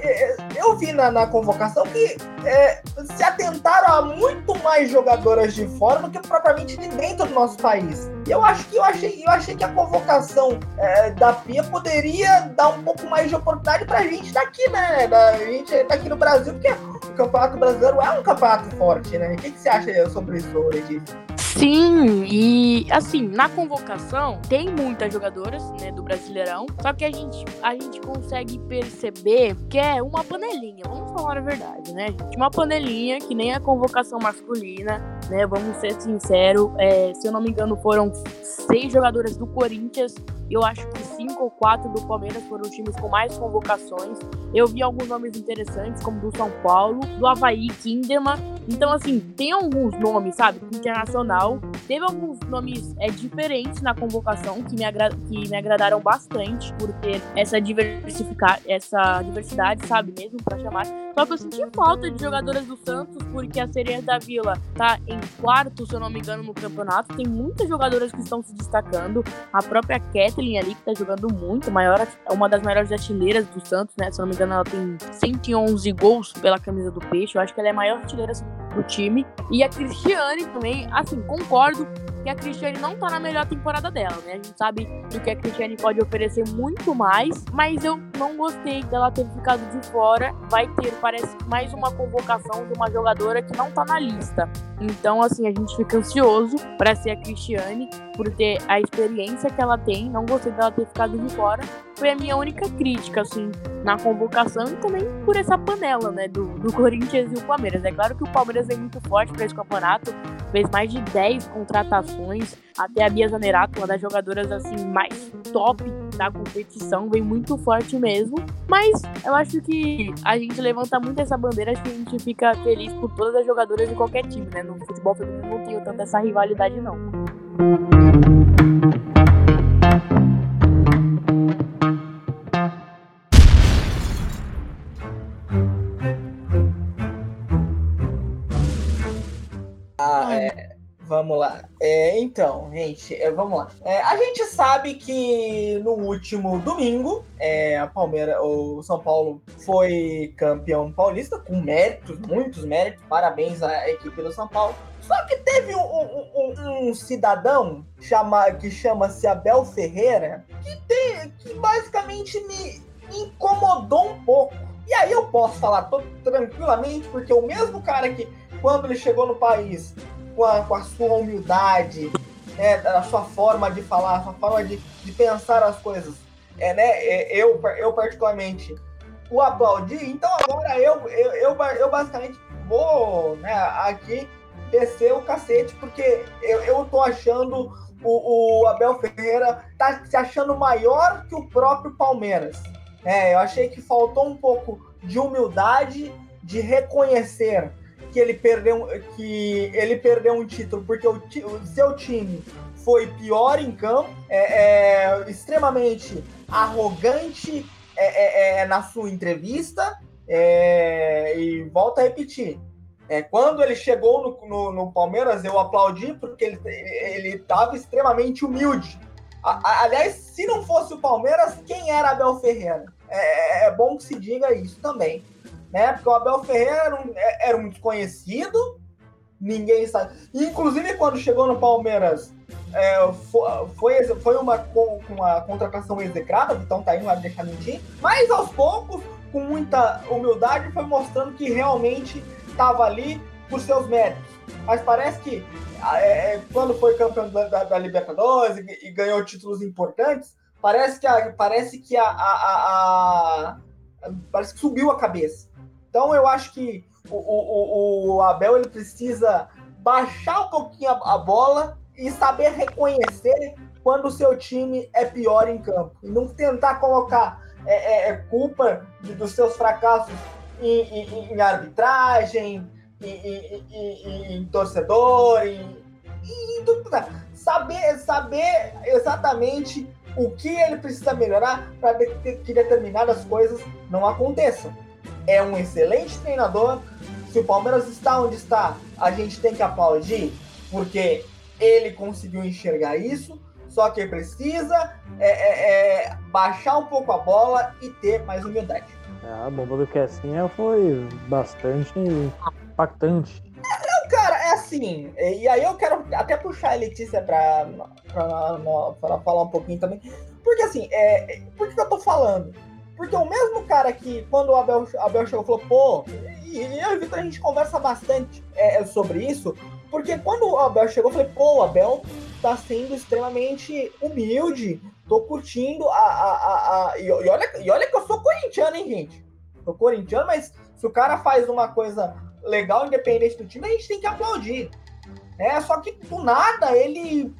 eu vi na, na convocação que é, se atentaram a muito mais jogadoras de fora do que propriamente de dentro do nosso país. guys. E eu acho que eu achei, eu achei que a convocação é, da Pia poderia dar um pouco mais de oportunidade pra gente daqui, né? Da gente daqui no Brasil, porque o Campeonato Brasileiro é um campeonato forte, né? O que, que você acha sobre isso, Letícia? Sim, e assim, na convocação tem muitas jogadoras, né, do Brasileirão, só que a gente, a gente consegue perceber que é uma panelinha, vamos falar a verdade, né, gente? Uma panelinha que nem a convocação masculina, né, vamos ser sinceros, é, se eu não me engano foram seis jogadoras do Corinthians eu acho que cinco ou quatro do Palmeiras foram os times com mais convocações. Eu vi alguns nomes interessantes, como do São Paulo, do Havaí, Kinderman. Então, assim, tem alguns nomes, sabe, internacional. Teve alguns nomes é, diferentes na convocação que me, que me agradaram bastante por ter essa, diversificar, essa diversidade, sabe, mesmo para chamar. Só que eu senti falta de jogadoras do Santos, porque a Sereia da Vila tá em quarto, se eu não me engano, no campeonato. Tem muitas jogadoras que estão se destacando. A própria Kathleen ali, que tá jogando muito, maior, é uma das maiores artilheiras do Santos, né? Se eu não me engano, ela tem 111 gols pela camisa do Peixe. Eu acho que ela é a maior artilheira do time. E a Cristiane também, assim, concordo que a Cristiane não tá na melhor temporada dela, né? A gente sabe do que a Cristiane pode oferecer muito mais, mas eu não gostei dela ter ficado de fora. Vai ter, parece, mais uma convocação de uma jogadora que não tá na lista. Então, assim, a gente fica ansioso para ser a Cristiane, por ter a experiência que ela tem. Não gostei dela ter ficado de fora. Foi a minha única crítica, assim, na convocação e também por essa panela, né, do, do <laughs> Corinthians e o Palmeiras. É claro que o Palmeiras é muito forte para esse campeonato, fez mais de 10 contratações. Até a Bia Zanerato, uma das jogadoras assim mais top da competição, vem muito forte mesmo. Mas eu acho que a gente levanta muito essa bandeira, acho que a gente fica feliz por todas as jogadoras de qualquer time, né? No futebol feminino não tem tanto essa rivalidade, não. Vamos lá. É, então, gente, é, vamos lá. É, a gente sabe que no último domingo, é, a Palmeiras, o São Paulo foi campeão paulista com méritos, muitos méritos. Parabéns à equipe do São Paulo. Só que teve um, um, um cidadão chama, que chama-se Abel Ferreira que, tem, que basicamente me incomodou um pouco. E aí eu posso falar tranquilamente, porque o mesmo cara que, quando ele chegou no país, com a, com a sua humildade, né, a sua forma de falar, a sua forma de, de pensar as coisas. É, né, é, eu, eu, particularmente, o aplaudi. Então, agora eu, eu, eu, eu basicamente vou né, aqui descer o cacete, porque eu, eu tô achando o, o Abel Ferreira tá se achando maior que o próprio Palmeiras. É, eu achei que faltou um pouco de humildade, de reconhecer que ele perdeu, que ele perdeu um título porque o, o seu time foi pior em campo, é, é extremamente arrogante é, é, é na sua entrevista. É, e volta a repetir. quando ele chegou no, no, no, Palmeiras, eu aplaudi porque ele estava extremamente humilde. A, a, aliás, se não fosse o Palmeiras, quem era Abel Ferreira? É, é bom que se diga isso também né? Porque o Abel Ferreira era um, é, era um desconhecido, ninguém sabe. Inclusive, quando chegou no Palmeiras, é, foi, foi uma, uma contratação execrada, então tá aí, não vai deixar mentir. Mas aos poucos, com muita humildade, foi mostrando que realmente estava ali por seus méritos. Mas parece que é, é, quando foi campeão da, da, da Libertadores e, e, ganhou títulos importantes, parece que a, parece que a, a, a parece que subiu a cabeça. Então eu acho que o, o, o Abel ele precisa baixar um pouquinho a, a bola e saber reconhecer quando o seu time é pior em campo. E não tentar colocar é, é, é culpa de, dos seus fracassos em, em, em arbitragem, em, em, em torcedor, em, tudo. Saber, saber exatamente o que ele precisa melhorar para que determinadas coisas não aconteçam é um excelente treinador. Se o Palmeiras está onde está, a gente tem que aplaudir, porque ele conseguiu enxergar isso. Só que precisa é, é, é, baixar um pouco a bola e ter mais humildade. É, a bomba do Kessinha foi bastante impactante. Não, cara, é assim. E aí eu quero até puxar a Letícia para falar um pouquinho também. Porque assim, é, por que eu tô falando? Porque o mesmo cara que, quando o Abel, Abel chegou, falou, pô, e eu e o Vitor, a gente conversa bastante é, sobre isso, porque quando o Abel chegou, eu falei, pô, o Abel tá sendo extremamente humilde, tô curtindo a. a, a, a... E, e, olha, e olha que eu sou corintiano, hein, gente? Sou corintiano, mas se o cara faz uma coisa legal, independente do time, a gente tem que aplaudir. É, só que do nada ele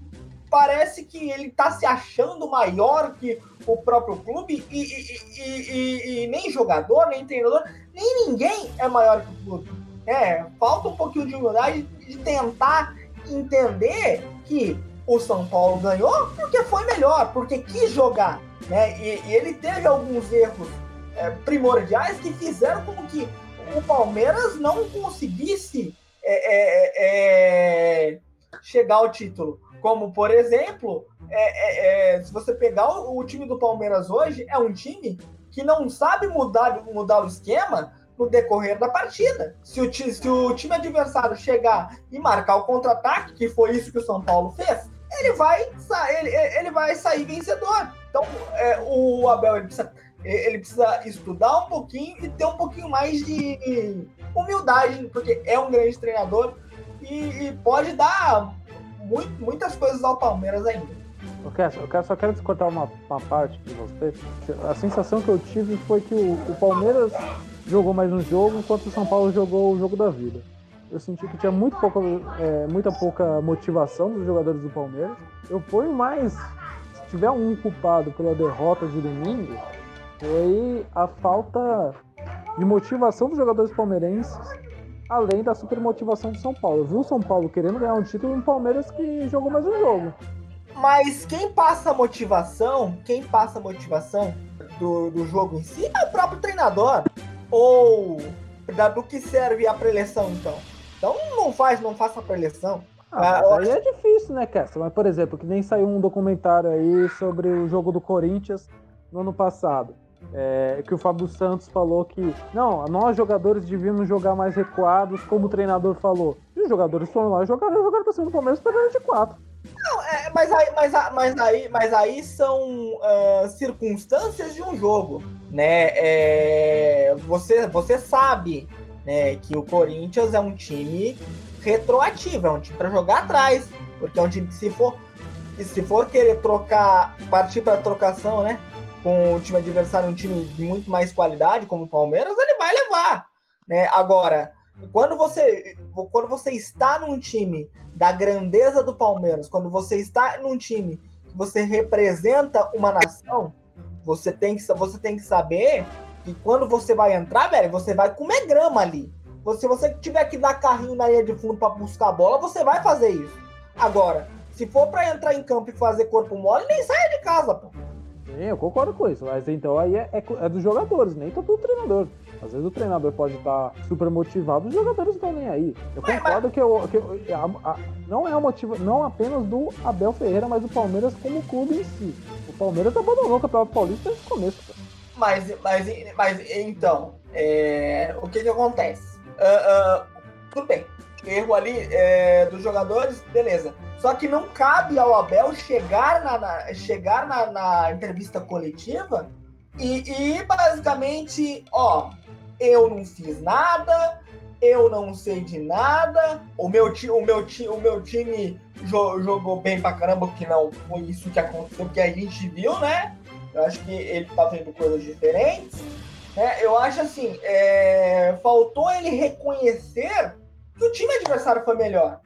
parece que ele tá se achando maior que o próprio clube e, e, e, e, nem jogador, nem treinador, nem ninguém é maior que o clube. É, falta um pouquinho de humildade de tentar entender que o São Paulo ganhou porque foi melhor, porque quis jogar. Né? E, e ele teve alguns erros é, primordiais que fizeram com que o Palmeiras não conseguisse é, é, é chegar ao título. Como, por exemplo, é, é, se você pegar o, o time do Palmeiras hoje, é um time que não sabe mudar, mudar o esquema no decorrer da partida. Se o, se o time adversário chegar e marcar o contra-ataque, que foi isso que o São Paulo fez, ele vai, ele, ele vai sair vencedor. Então, é, o Abel ele precisa, ele precisa estudar um pouquinho e ter um pouquinho mais de humildade, porque é um grande treinador e, e pode dar muito, muitas coisas ao Palmeiras ainda. Eu, quero, eu só quero descontar uma, uma parte de você. A sensação que eu tive foi que o, o Palmeiras jogou mais um jogo, enquanto o São Paulo jogou o jogo da vida. Eu senti que tinha muito pouca, é, muita pouca motivação dos jogadores do Palmeiras. Eu ponho mais, se tiver um culpado pela derrota de domingo, foi a falta de motivação dos jogadores palmeirenses, além da super motivação do São Paulo. Eu vi o São Paulo querendo ganhar um título e o Palmeiras que jogou mais um jogo. Mas quem passa a motivação, quem passa a motivação do, do jogo em si é o próprio treinador. Ou da, do que serve a preleção, então? Então não faz, não faça a preleção. Ah, ah aí é difícil, né, Kessler? Mas, por exemplo, que nem saiu um documentário aí sobre o jogo do Corinthians no ano passado. É, que o Fábio Santos falou que não, nós jogadores devíamos jogar mais recuados, como o treinador falou. E os jogadores foram lá e jogaram, jogaram pra cima do Palmeiras pegando de quatro. Não, é, mas, aí, mas, mas, aí, mas aí são uh, circunstâncias de um jogo, né? É, você, você sabe né, que o Corinthians é um time retroativo, é um time para jogar atrás, porque é um time que se for se for querer trocar, partir para trocação, né, com o time adversário, um time de muito mais qualidade, como o Palmeiras, ele vai levar, né? Agora, quando você quando você está num time da grandeza do Palmeiras, quando você está num time que você representa uma nação, você tem que você tem que saber e quando você vai entrar, velho, você vai comer grama ali. Se você tiver que dar carrinho na linha de fundo para buscar a bola, você vai fazer isso. Agora, se for para entrar em campo e fazer corpo mole, nem saia de casa, pô. Sim, eu concordo com isso, mas então aí é, é, é dos jogadores, nem tanto do treinador. Às vezes o treinador pode estar super motivado, os jogadores estão nem aí. Eu concordo que, eu, que eu, a, a, não é o motivo, não apenas do Abel Ferreira, mas do Palmeiras como clube em si. O Palmeiras abandonou o Campeonato Paulista desde o começo. Mas, mas, mas então, é, o que que acontece? Uh, uh, tudo bem, erro ali é, dos jogadores, beleza. Só que não cabe ao Abel chegar na, na chegar na, na, entrevista coletiva e, e, basicamente, ó, eu não fiz nada, eu não sei de nada, o meu, ti, o meu, ti, o meu time jo, jogou bem pra caramba, que não foi isso que aconteceu, que a gente viu, né? Eu acho que ele tá vendo coisas diferentes. Né? Eu acho assim, é... faltou ele reconhecer que o time adversário foi melhor.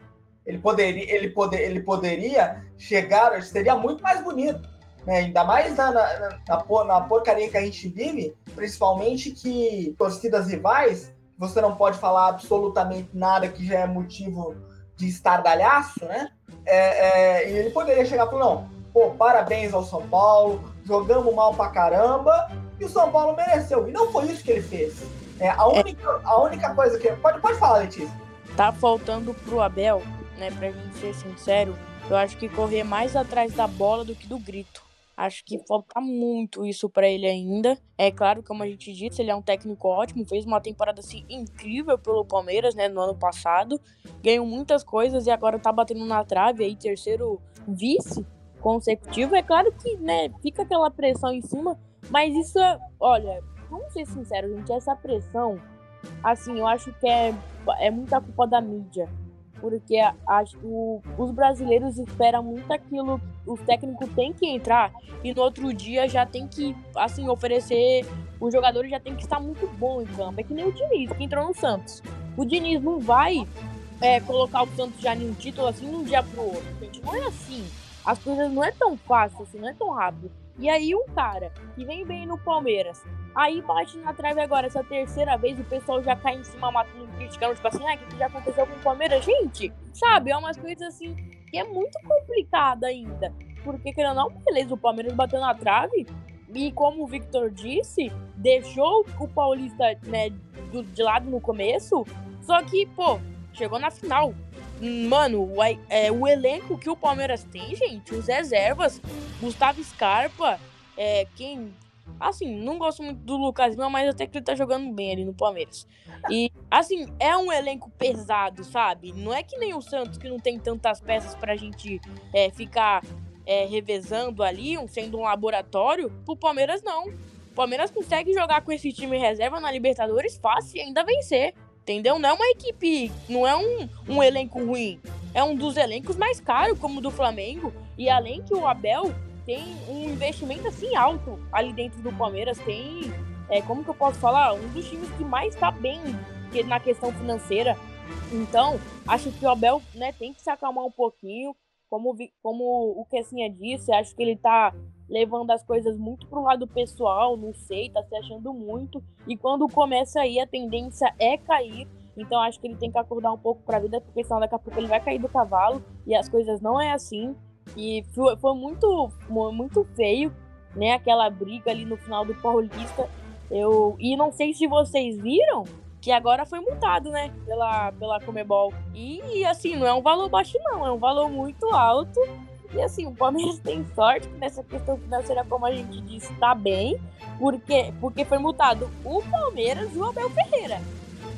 Ele poderia, ele poder, ele poderia chegar, seria muito mais bonito. Né? Ainda mais na, na, na, na porcaria que a gente vive, principalmente que torcidas rivais, você não pode falar absolutamente nada que já é motivo de estardalhaço, né? É, é, e ele poderia chegar e falar, não, pô, parabéns ao São Paulo, jogamos mal pra caramba, e o São Paulo mereceu. E não foi isso que ele fez. É, a, única, a única coisa que. Pode, pode falar, Letícia. Tá faltando pro Abel, né, pra gente ser sincero, eu acho que correr mais atrás da bola do que do grito. Acho que falta muito isso para ele ainda. É claro, como a gente disse, ele é um técnico ótimo, fez uma temporada assim incrível pelo Palmeiras, né, no ano passado. Ganhou muitas coisas e agora tá batendo na trave aí, terceiro vice consecutivo, é claro que, né, fica aquela pressão em cima, mas isso, é, olha, vamos ser sinceros, gente, essa pressão, assim, eu acho que é, é muita culpa da mídia. porque acho os brasileiros esperam muito aquilo, o técnico tem que entrar e no outro dia já tem que, assim, oferecer, os jogadores já tem que estar muito bom em campo. É que nem o Diniz, que entrou no Santos. O Diniz não vai é, colocar o Santos já em um título assim de um dia pro outro, gente. Não é assim. As coisas não é tão fácil assim, não é tão rápido. E aí um cara que vem bem no Palmeiras, aí bate na trave agora essa terceira vez, o pessoal já cai em cima matando, criticando, tipo assim, ah, que, já aconteceu com o Palmeiras? Gente, sabe, é umas coisas assim que é muito complicado ainda. Porque, querendo ou não, beleza, o Palmeiras bateu na trave, e como o Victor disse, deixou o Paulista né, do, de lado no começo, só que, pô, chegou na final. Mano, o, é, o elenco que o Palmeiras tem, gente, os reservas, Gustavo Scarpa, é, quem. Assim, não gosto muito do Lucas Lima, mas até que ele tá jogando bem ali no Palmeiras. E, assim, é um elenco pesado, sabe? Não é que nem o Santos, que não tem tantas peças pra gente é, ficar é, revezando ali, sendo um laboratório. O Palmeiras, não. O Palmeiras consegue jogar com esse time reserva na Libertadores fácil e ainda vencer. Entendeu? Não é uma equipe, não é um, um elenco ruim. É um dos elencos mais caros, como o do Flamengo. E além que o Abel tem um investimento assim alto ali dentro do Palmeiras. Tem, é, como que eu posso falar? Um dos times que mais está bem na questão financeira. Então, acho que o Abel né, tem que se acalmar um pouquinho. Como, como o Kessinha disse, acho que ele tá levando as coisas muito pro lado pessoal, não sei, tá se achando muito. E quando começa aí, a tendência é cair. Então acho que ele tem que acordar um pouco pra vida, porque senão daqui a pouco ele vai cair do cavalo e as coisas não é assim. E foi, muito, muito feio, né? Aquela briga ali no final do Paulista. Eu, e não sei se vocês viram, que agora foi multado, né, pela, pela Comebol. E, assim, não é um valor baixo, não, é um valor muito alto. E assim, o Palmeiras <laughs> tem sorte que nessa questão financeira, como a gente disse, tá bem, porque, porque foi multado o Palmeiras e o Abel Ferreira.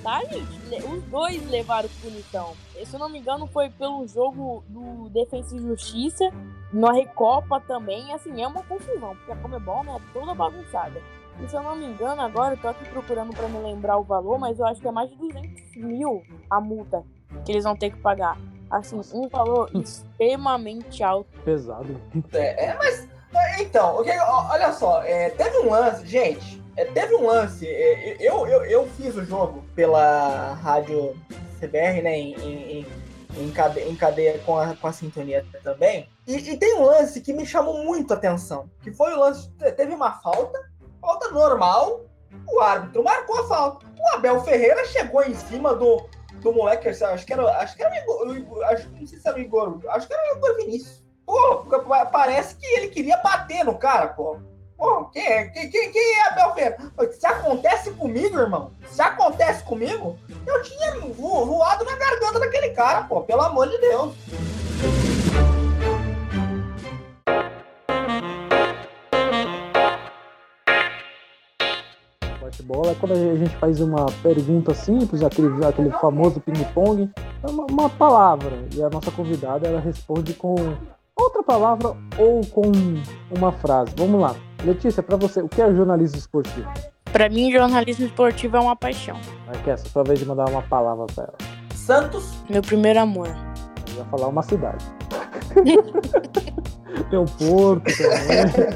Tá, gente? Os dois levaram punição. Se eu não me engano, foi pelo jogo do Defensa e Justiça, na Recopa também. Assim, é uma confusão, porque a Comebol né, é toda bagunçada. E se eu não me engano, agora eu tô aqui procurando para me lembrar o valor, mas eu acho que é mais de 200 mil a multa que eles vão ter que pagar. Assim, um valor extremamente alto. Pesado. É, é mas. É, então, okay, olha só, é, teve um lance, gente. É, teve um lance. É, eu, eu, eu fiz o jogo pela rádio CBR, né? Em, em, em, cadeia, em cadeia com, a, com a sintonia também. E, e, tem um lance que me chamou muito a atenção. Que foi o lance. Teve uma falta falta normal, o árbitro marcou a falta. O Abel Ferreira chegou em cima do, do moleque, acho que era, acho que era o Igor, acho, não sei se era o Igor, acho que era o Igor Vinícius. Pô, parece que ele queria bater no cara, pô. Quem é, quem, quem, quem é Abel Ferreira? Se acontece comigo, irmão, se acontece comigo, eu tinha voado na garganta daquele cara, pô, pelo amor de Deus. bate-bola é quando a gente faz uma pergunta simples, aquele, aquele famoso ping-pong, é uma, uma, palavra, e a nossa convidada ela responde com outra palavra ou com uma frase. Vamos lá. Letícia, para você, o que é jornalismo esportivo? Para mim, jornalismo esportivo é uma paixão. Vai que é essa sua vez de mandar uma palavra para ela. Santos. Meu primeiro amor. Eu ia falar uma cidade. <laughs> Tem um porto também.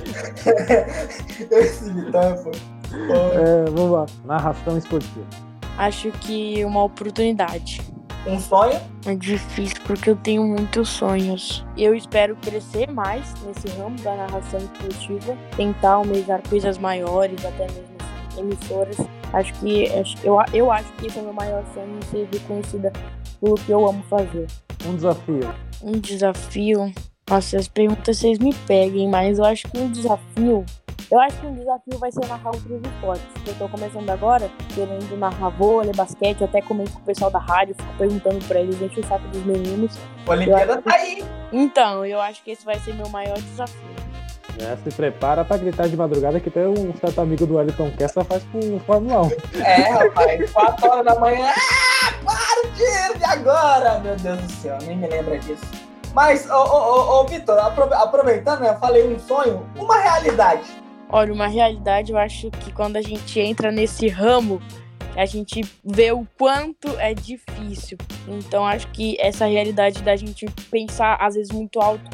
<laughs> Esse Vitão foi. É, vamos lá. Narração esportiva. Acho que uma oportunidade. Um sonho? É difícil porque eu tenho muitos sonhos. Eu espero crescer mais nesse ramo da narração esportiva, tentar almejar coisas maiores, até mesmo emissoras. Acho que eu, eu acho que esse é o meu maior sonho ser reconhecida pelo que eu amo fazer. Um desafio. Um desafio. Nossa, as perguntas vocês me peguem, mas eu acho que um desafio eu acho que um desafio vai ser narrar outros esportes. Eu tô começando agora, querendo narrar vôlei, basquete, até comento com o pessoal da rádio, fico perguntando pra eles, enche o saco dos meninos. A Olimpíada acho... tá aí! Então, eu acho que esse vai ser meu maior desafio. É, se prepara pra gritar de madrugada que tem um certo amigo do Wellington Kessa faz com o Fórmula 1. É, rapaz, 4 horas da manhã. Ah, para de, de agora! Meu Deus do céu, nem me lembra disso. Mas, ô, ô, ô, ô Vitor, aproveitando, né, eu falei um sonho, uma realidade. Olha, uma realidade, eu acho que quando a gente entra nesse ramo, a gente vê o quanto é difícil. Então acho que essa realidade da gente pensar às vezes muito alto,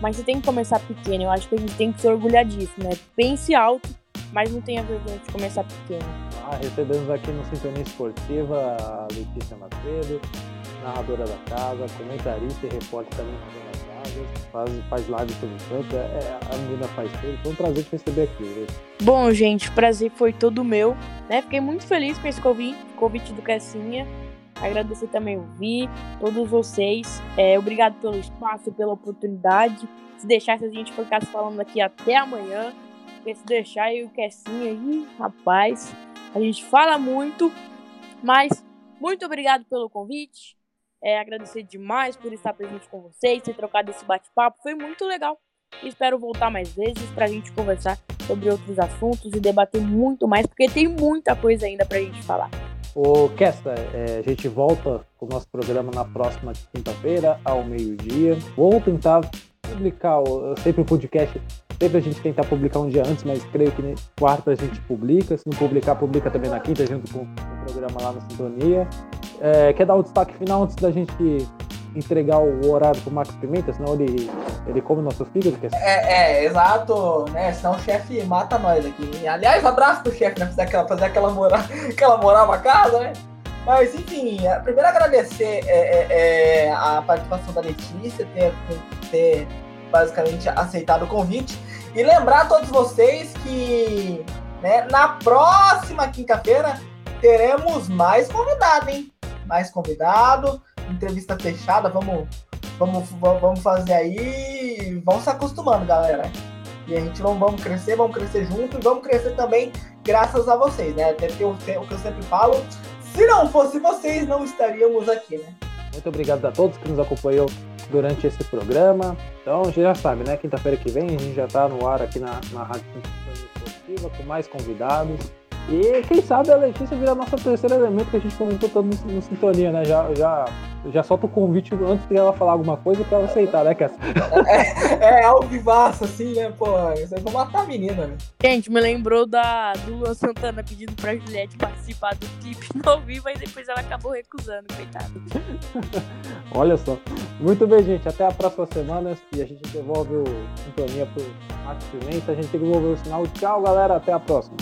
mas você tem que começar pequeno. Eu acho que a gente tem que se orgulhar disso, né? Pense alto, mas não tenha vergonha de começar pequeno. Ah, recebemos aqui no Sintonia Esportiva a Letícia Macedo, narradora da casa, comentarista e repórter também faz, faz live sobre tanto, é, a menina faz tudo. Foi um prazer te receber aqui. Viu? Bom, gente, o prazer foi todo meu. Né? Fiquei muito feliz com esse convite, convite do Cassinha. Agradecer também o Vi, todos vocês. É, obrigado pelo espaço, pela oportunidade. Se deixasse, a gente ficasse falando aqui até amanhã. Porque se deixar eu e o Cassinha aí, rapaz, a gente fala muito. Mas muito obrigado pelo convite. É, agradecer demais por estar presente com vocês, ter trocado esse bate-papo. Foi muito legal. Espero voltar mais vezes para a gente conversar sobre outros assuntos e debater muito mais, porque tem muita coisa ainda para a gente falar. O Kesta, é, a gente volta com o nosso programa na próxima quinta-feira, ao meio-dia. Vou tentar publicar sempre o podcast. Sempre a gente tentar publicar um dia antes, mas creio que quarta a gente publica. Se não publicar, publica também na quinta, junto com o programa lá na Sintonia. É, quer dar o destaque final antes da gente entregar o horário pro Max Pimenta, senão ele, ele come nosso fígado? Quer... É, é, exato, né? Senão o chefe mata nós aqui. Aliás, abraço pro chefe, né? Fazer aquela, fazer aquela moral, <laughs> aquela moral pra casa, né? Mas, enfim, primeiro agradecer é, é, é, a participação da Letícia, ter, ter basicamente aceitado o convite. E lembrar a todos vocês que né, na próxima quinta-feira teremos mais convidado, hein? Mais convidado, entrevista fechada, vamos, vamos, vamos fazer aí. Vamos se acostumando, galera. E a gente vamos, vamos crescer, vamos crescer junto e vamos crescer também graças a vocês, né? Até porque o que eu sempre falo, se não fosse vocês, não estaríamos aqui, né? Muito obrigado a todos que nos acompanhou durante esse programa. Então, você já sabe, né? Quinta-feira que vem a gente já está no ar aqui na, na Rádio Esportiva com mais convidados. E quem sabe a Letícia vira nosso terceiro elemento que a gente comentou todo no, no Sintonia, né? Já, já, já solta o convite antes de ela falar alguma coisa pra ela aceitar, né, Cass? É, é algo vivaço, assim, né? Pô, vocês vão matar a menina, né? Gente, me lembrou da, do Luan Santana pedindo pra Juliette participar do clipe <laughs> no vivo, e depois ela acabou recusando, coitado. <laughs> Olha só. Muito bem, gente. Até a próxima semana. E a gente devolve o Sintonia pro Max Pimenta. A gente devolve o sinal. Tchau, galera. Até a próxima.